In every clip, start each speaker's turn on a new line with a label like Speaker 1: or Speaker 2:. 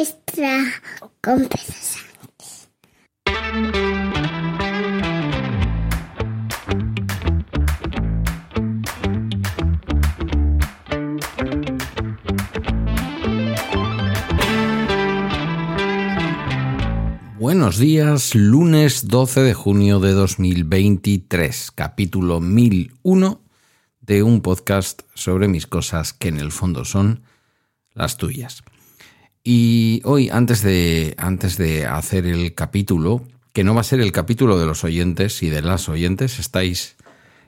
Speaker 1: extra
Speaker 2: Buenos días, lunes 12 de junio de 2023, capítulo 1001 de un podcast sobre mis cosas que en el fondo son las tuyas. Y hoy, antes de, antes de hacer el capítulo, que no va a ser el capítulo de los oyentes y de las oyentes, estáis,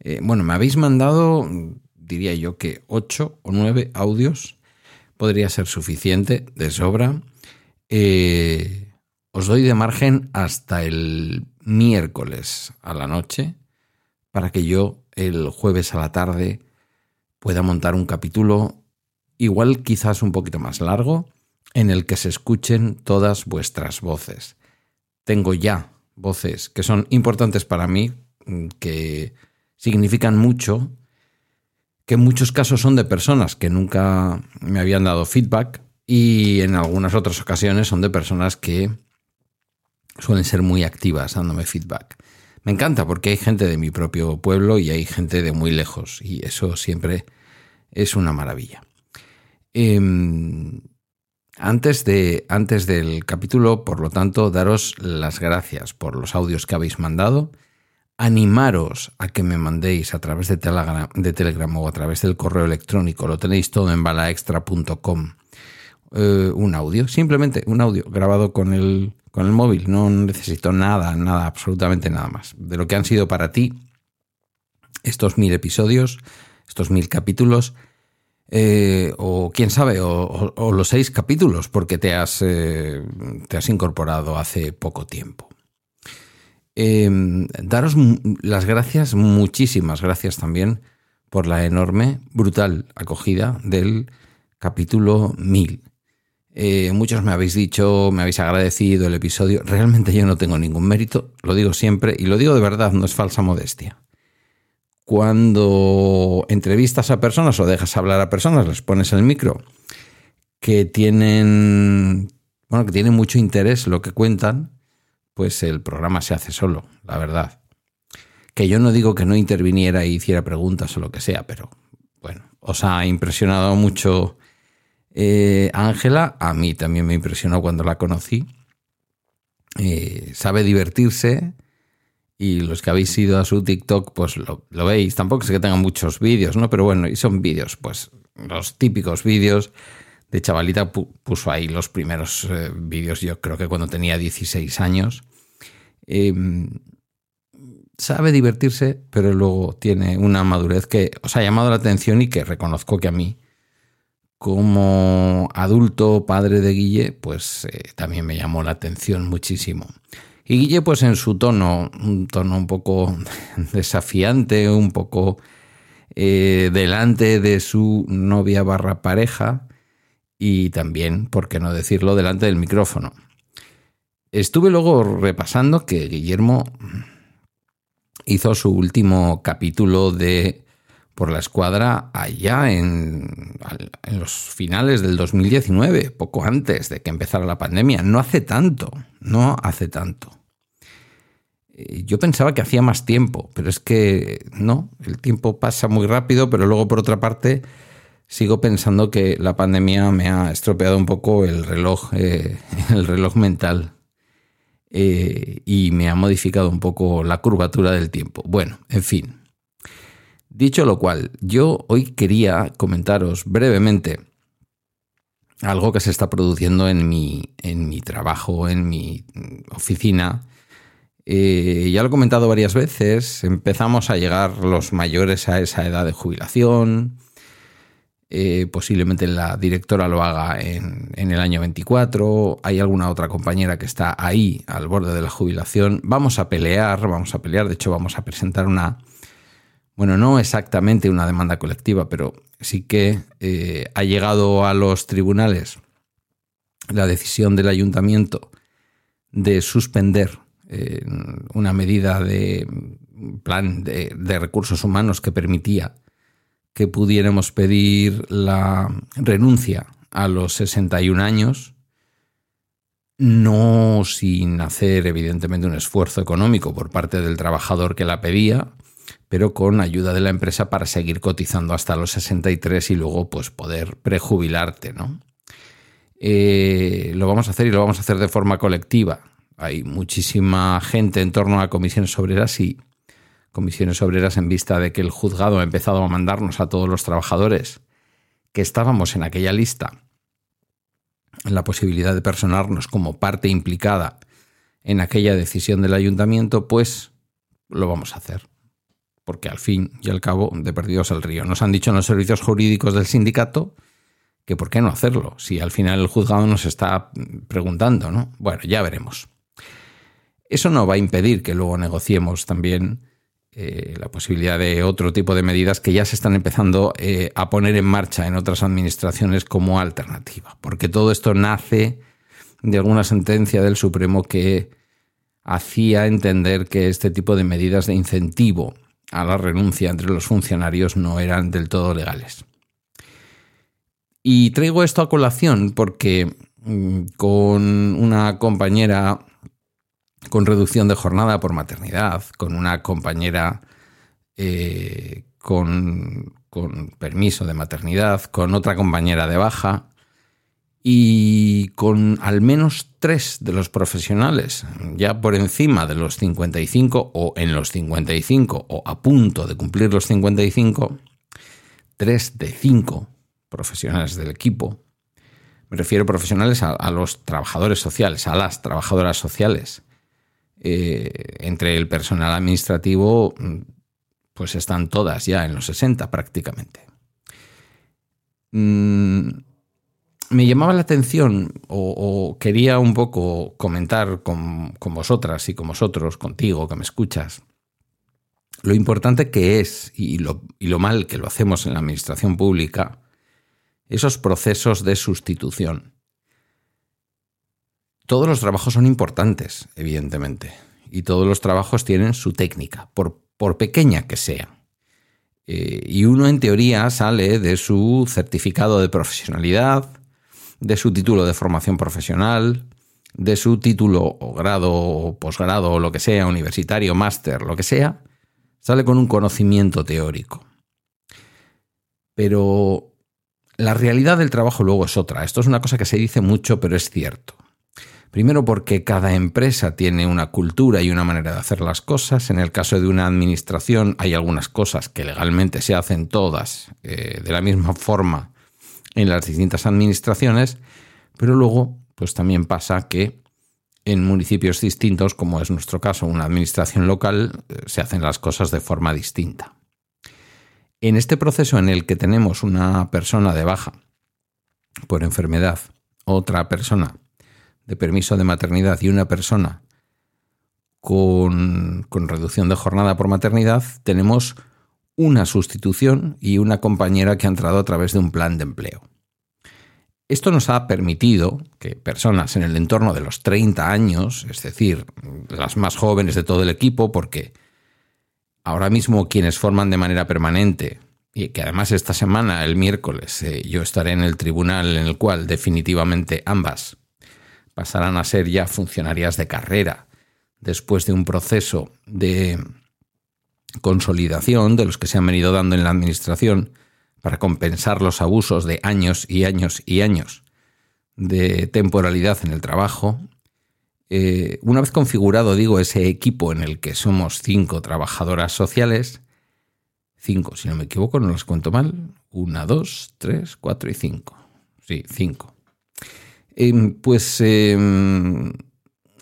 Speaker 2: eh, bueno, me habéis mandado, diría yo que ocho o nueve audios, podría ser suficiente, de sobra. Eh, os doy de margen hasta el miércoles a la noche para que yo el jueves a la tarde pueda montar un capítulo igual quizás un poquito más largo, en el que se escuchen todas vuestras voces. Tengo ya voces que son importantes para mí, mm, que significan mucho, que en muchos casos son de personas que nunca me habían dado feedback y en algunas otras ocasiones son de personas que suelen ser muy activas dándome feedback. Me encanta porque hay gente de mi propio pueblo y hay gente de muy lejos y eso siempre es una maravilla. Em, antes, de, antes del capítulo, por lo tanto, daros las gracias por los audios que habéis mandado. Animaros a que me mandéis a través de Telegram, o a través del correo electrónico. Lo tenéis todo en balaextra.com. Eh, un audio, simplemente un audio grabado con el, con el móvil. No necesito nada, nada, absolutamente nada más. De lo que han sido para ti estos mil episodios, estos mil capítulos eh, o quién sabe, o, los seis capítulos, porque te has, eh, te has incorporado hace poco tiempo. Em, daros las gracias, muchísimas gracias también por la enorme, brutal acogida del capítulo 1000. Eh, muchos me habéis dicho, me habéis agradecido el episodio. Realmente yo no tengo ningún mérito, lo digo siempre y lo digo de verdad, no es falsa modestia cuando entrevistas a personas o dejas hablar a personas, les pones el micro, que tienen, bueno, que tienen mucho interés lo que cuentan, pues el programa se hace solo, la verdad. Que yo no digo que no interviniera y hiciera preguntas o lo que sea, pero bueno, os ha impresionado mucho eh, Ángela, a mí también me impresionó cuando la conocí. Eh, sabe divertirse, y los que habéis ido a su TikTok, pues lo, veis. Tampoco es que tengan muchos vídeos, ¿no? Pero bueno, y son vídeos, pues los típicos vídeos de chavalita puso ahí los primeros eh, vídeos, yo creo que cuando tenía 16 años. Em, sabe divertirse, pero luego tiene una madurez que os ha llamado la atención y que reconozco que a mí, como adulto padre de Guille, pues eh, también me llamó la atención muchísimo. Y Guille, pues en su tono, un tono un poco desafiante, un poco eh, delante de su novia barra pareja y también, por qué no decirlo, delante del micrófono. Estuve luego repasando que Guillermo hizo su último capítulo de por la escuadra allá en, los finales del 2019, poco antes de que empezara la pandemia. No hace tanto, no hace tanto. Eh, yo pensaba que hacía más tiempo, pero es que no, el tiempo pasa muy rápido, pero luego por otra parte sigo pensando que la pandemia me ha estropeado un poco el reloj, eh, el reloj mental. Eh, y me ha modificado un poco la curvatura del tiempo. Bueno, en fin, Dicho lo cual, yo hoy quería comentaros brevemente algo que se está produciendo en mi, en mi trabajo, en mi oficina. Eh, ya lo he comentado varias veces, empezamos a llegar los mayores a esa edad de jubilación. Eh, posiblemente la directora lo haga en, en, el año 24. Hay alguna otra compañera que está ahí al borde de la jubilación. Vamos a pelear, vamos a pelear. De hecho, vamos a presentar una, bueno, no exactamente una demanda colectiva, pero sí que eh, ha llegado a los tribunales la decisión del ayuntamiento de suspender eh, una medida de plan de, recursos humanos que permitía que pudiéramos pedir la renuncia a los 61 años no sin hacer evidentemente un esfuerzo económico por parte del trabajador que la pedía, pero con ayuda de la empresa para seguir cotizando hasta los 63 y luego pues poder prejubilarte, ¿no? Eh, lo vamos a hacer y lo vamos a hacer de forma colectiva. Hay muchísima gente en torno a comisiones obreras y comisiones obreras en vista de que el juzgado ha empezado a mandarnos a todos los trabajadores que estábamos en aquella lista la posibilidad de personarnos como parte implicada en aquella decisión del ayuntamiento, pues lo vamos a hacer. Porque al fin y al cabo, de perdidos al río. Nos han dicho en los servicios jurídicos del sindicato que por qué no hacerlo, si al final el juzgado nos está preguntando, ¿no? Bueno, ya veremos. Eso no va a impedir que luego negociemos también eh, la posibilidad de otro tipo de medidas que ya se están empezando eh, a poner en marcha en otras administraciones como alternativa, porque todo esto nace de alguna sentencia del Supremo que hacía entender que este tipo de medidas de incentivo a la renuncia entre los funcionarios no eran del todo legales. Y traigo esto a colación porque mm, con una compañera con reducción de jornada por maternidad, con una compañera eh, con, con permiso de maternidad, con otra compañera de baja y con al menos tres de los profesionales ya por encima de los 55 o en los 55 o a punto de cumplir los 55, tres de cinco profesionales del equipo, me refiero profesionales a, los trabajadores sociales, a las trabajadoras sociales, eh, entre el personal administrativo, pues están todas ya en los 60 prácticamente. Mm, me llamaba la atención o, quería un poco comentar con, vosotras y con vosotros, contigo que me escuchas, lo importante que es y lo, y lo mal que lo hacemos en la administración pública, esos procesos de sustitución. Todos los trabajos son importantes, evidentemente, y todos los trabajos tienen su técnica, por, por pequeña que sea. Eh, y uno en teoría sale de su certificado de profesionalidad, de su título de formación profesional, de su título o grado o posgrado o lo que sea, universitario, máster, lo que sea, sale con un conocimiento teórico. Pero la realidad del trabajo luego es otra. Esto es una cosa que se dice mucho, pero es cierto. Primero porque cada empresa tiene una cultura y una manera de hacer las cosas. En el caso de una administración hay algunas cosas que legalmente se hacen todas eh, de la misma forma en las distintas administraciones, pero luego pues también pasa que en municipios distintos, como es nuestro caso, una administración local, eh, se hacen las cosas de forma distinta. En este proceso en el que tenemos una persona de baja por enfermedad, otra persona de permiso de maternidad y una persona con, reducción de jornada por maternidad, tenemos una sustitución y una compañera que ha entrado a través de un plan de empleo. Esto nos ha permitido que personas en el entorno de los 30 años, es decir, las más jóvenes de todo el equipo, porque ahora mismo quienes forman de manera permanente, y que además esta semana, el miércoles, eh, yo estaré en el tribunal en el cual definitivamente ambas pasarán a ser ya funcionarias de carrera después de un proceso de consolidación de los que se han venido dando en la Administración para compensar los abusos de años y años y años de temporalidad en el trabajo. Eh, una vez configurado, digo, ese equipo en el que somos cinco trabajadoras sociales, cinco, si no me equivoco, no los cuento mal, una, dos, tres, cuatro y cinco. Sí, cinco. Em, pues em,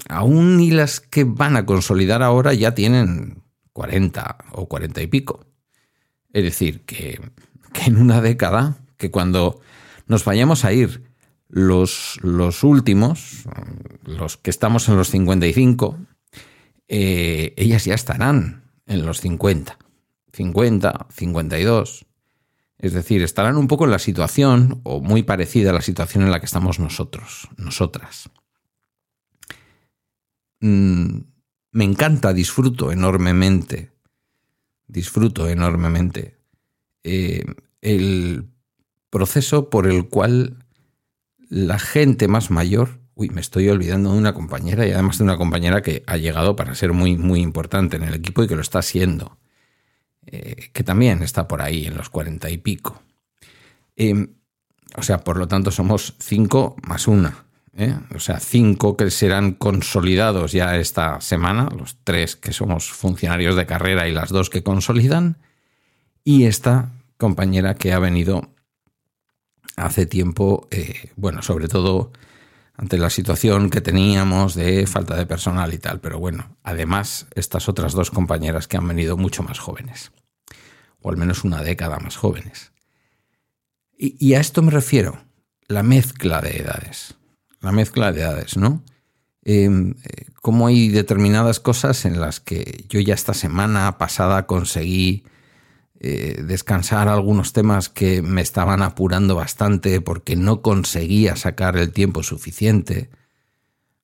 Speaker 2: aún y las que van a consolidar ahora ya tienen 40 o 40 y pico. Es decir, que, en una década, que cuando nos vayamos a ir los, los últimos, los que estamos en los 55, eh, ellas ya estarán en los 50, 50, 52. Es decir, estarán un poco en la situación, o muy parecida a la situación en la que estamos nosotros, nosotras. Mm, me encanta, disfruto enormemente, disfruto enormemente eh, el proceso por el cual la gente más mayor Uy, me estoy olvidando de una compañera y además de una compañera que ha llegado para ser muy, muy importante en el equipo y que lo está siendo. Eh, que también está por ahí en los cuarenta y pico. Em, o sea, por lo tanto somos cinco más una. ¿Eh? O sea, cinco que serán consolidados ya esta semana, los tres que somos funcionarios de carrera y las dos que consolidan, y esta compañera que ha venido hace tiempo, eh, bueno, sobre todo ante la situación que teníamos de falta de personal y tal. Pero bueno, además estas otras dos compañeras que han venido mucho más jóvenes, o al menos una década más jóvenes. Y, a esto me refiero, la mezcla de edades, la mezcla de edades, ¿no? Em, eh, como hay determinadas cosas en las que yo ya esta semana pasada conseguí eh, descansar algunos temas que me estaban apurando bastante porque no conseguía sacar el tiempo suficiente.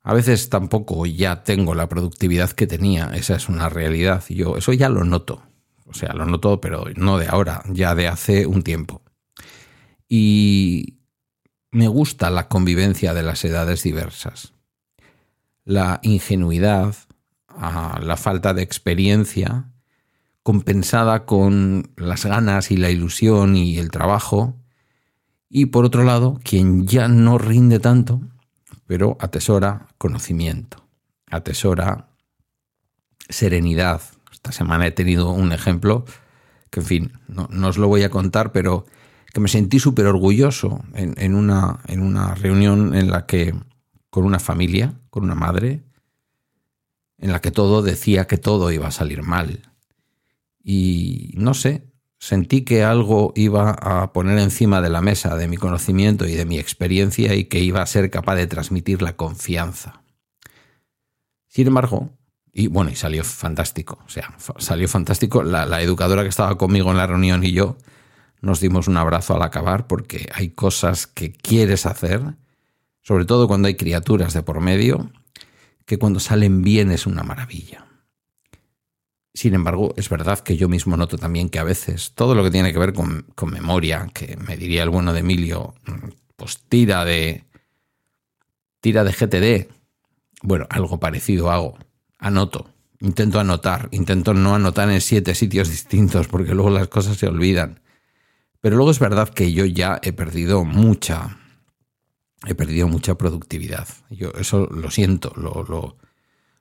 Speaker 2: A veces tampoco ya tengo la productividad que tenía, esa es una realidad. Yo eso ya lo noto. O sea, lo noto, pero no de ahora, ya de hace un tiempo. Y me gusta la convivencia de las edades diversas. La ingenuidad, ah, la falta de experiencia compensada con las ganas y la ilusión y el trabajo. Y por otro lado, quien ya no rinde tanto, pero atesora conocimiento, atesora serenidad. Esta semana he tenido un ejemplo que, en fin, no, os lo voy a contar, pero que me sentí súper orgulloso en, una, en una reunión en la que, con una familia, con una madre, en la que todo decía que todo iba a salir mal, y no sé, sentí que algo iba a poner encima de la mesa de mi conocimiento y de mi experiencia y que iba a ser capaz de transmitir la confianza. Sin embargo, y bueno, y salió fantástico, o sea, salió fantástico. La, la, educadora que estaba conmigo en la reunión y yo nos dimos un abrazo al acabar porque hay cosas que quieres hacer, sobre todo cuando hay criaturas de por medio, que cuando salen bien es una maravilla. Sin embargo, es verdad que yo mismo noto también que a veces todo lo que tiene que ver con, memoria, que me diría el bueno de Emilio, pues tira de. tira de GTD. Bueno, algo parecido hago. Anoto. Intento anotar. Intento no anotar en siete sitios distintos porque luego las cosas se olvidan. Pero luego es verdad que yo ya he perdido mucha. He perdido mucha productividad. Yo eso lo siento, lo, lo,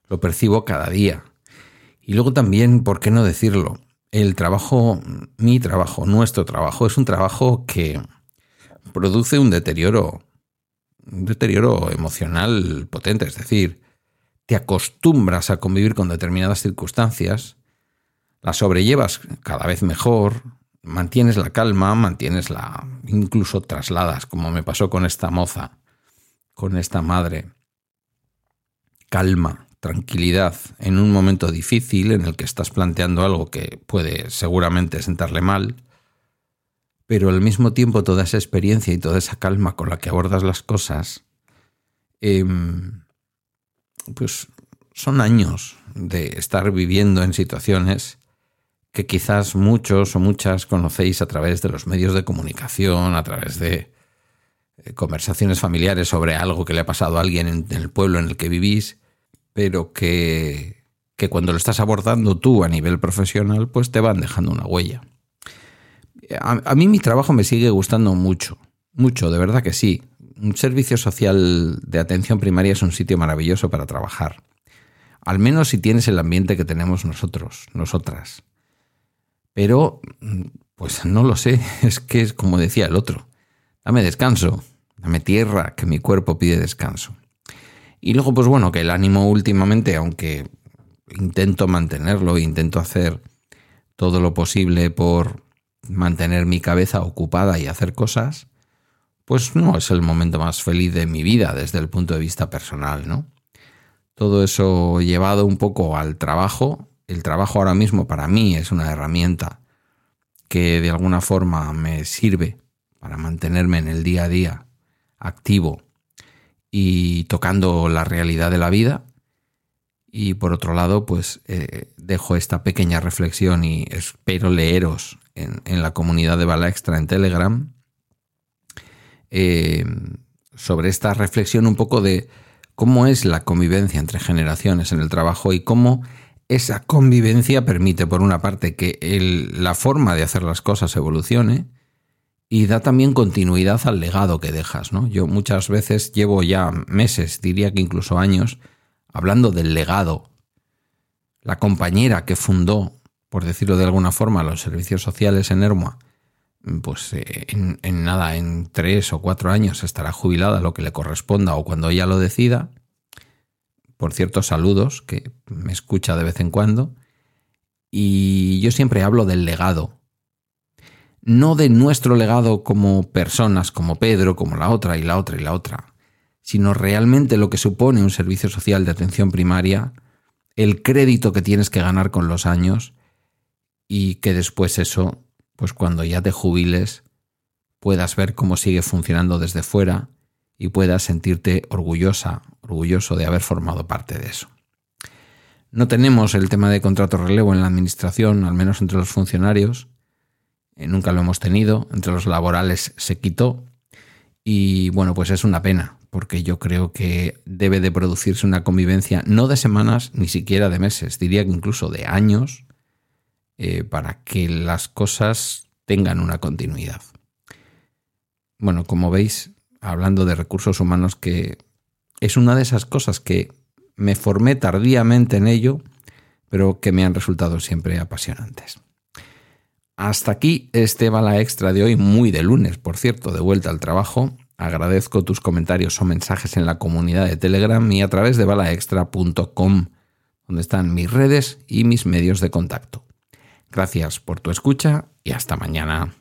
Speaker 2: lo percibo cada día. Y luego también, ¿por qué no decirlo? El trabajo, mi trabajo, nuestro trabajo, es un trabajo que produce un deterioro, un deterioro emocional potente. Es decir, te acostumbras a convivir con determinadas circunstancias, las sobrellevas cada vez mejor, mantienes la calma, mantienes la. incluso trasladas, como me pasó con esta moza, con esta madre. Calma, tranquilidad en un momento difícil en el que estás planteando algo que puede seguramente sentarle mal, pero al mismo tiempo toda esa experiencia y toda esa calma con la que abordas las cosas, em, pues son años de estar viviendo en situaciones que quizás muchos o muchas conocéis a través de los medios de comunicación, a través de eh, conversaciones familiares sobre algo que le ha pasado a alguien en el pueblo en el que vivís, pero que, cuando lo estás abordando tú a nivel profesional, pues te van dejando una huella. A, mí mi trabajo me sigue gustando mucho, mucho, de verdad que sí. Un servicio social de atención primaria es un sitio maravilloso para trabajar. Al menos si tienes el ambiente que tenemos nosotros, nosotras. Pero, pues no lo sé, es que es como decía el otro. Dame descanso, dame tierra, que mi cuerpo pide descanso. Y luego, pues bueno, que el ánimo últimamente, aunque intento mantenerlo, intento hacer todo lo posible por mantener mi cabeza ocupada y hacer cosas, pues no es el momento más feliz de mi vida desde el punto de vista personal, ¿no? Todo eso llevado un poco al trabajo. El trabajo ahora mismo para mí es una herramienta que de alguna forma me sirve para mantenerme en el día a día activo y tocando la realidad de la vida. Y por otro lado, pues eh, dejo esta pequeña reflexión y espero leeros en, la comunidad de Bala Extra en Telegram. Eh, sobre esta reflexión un poco de cómo es la convivencia entre generaciones en el trabajo y cómo esa convivencia permite, por una parte, que la forma de hacer las cosas evolucione y da también continuidad al legado que dejas. ¿no? Yo muchas veces llevo ya meses, diría que incluso años, hablando del legado. La compañera que fundó, por decirlo de alguna forma, los servicios sociales en Ermua, pues eh, en, en, nada, en tres o cuatro años estará jubilada lo que le corresponda o cuando ella lo decida. Por cierto, saludos, que me escucha de vez en cuando. Y yo siempre hablo del legado. No de nuestro legado como personas, como Pedro, como la otra y la otra y la otra, sino realmente lo que supone un servicio social de atención primaria, el crédito que tienes que ganar con los años y que después eso pues cuando ya te jubiles puedas ver cómo sigue funcionando desde fuera y puedas sentirte orgullosa, orgulloso de haber formado parte de eso. No tenemos el tema de contrato relevo en la administración, al menos entre los funcionarios. Eh, nunca lo hemos tenido. Entre los laborales se quitó. Y bueno, pues es una pena, porque yo creo que debe de producirse una convivencia no de semanas, ni siquiera de meses, diría que incluso de años, eh, para que las cosas tengan una continuidad. Bueno, como veis, hablando de recursos humanos, que es una de esas cosas que me formé tardíamente en ello, pero que me han resultado siempre apasionantes. Hasta aquí este bala extra de hoy, muy de lunes, por cierto, de vuelta al trabajo. Agradezco tus comentarios o mensajes en la comunidad de Telegram y a través de balaextra.com, donde están mis redes y mis medios de contacto. Gracias por tu escucha y hasta mañana.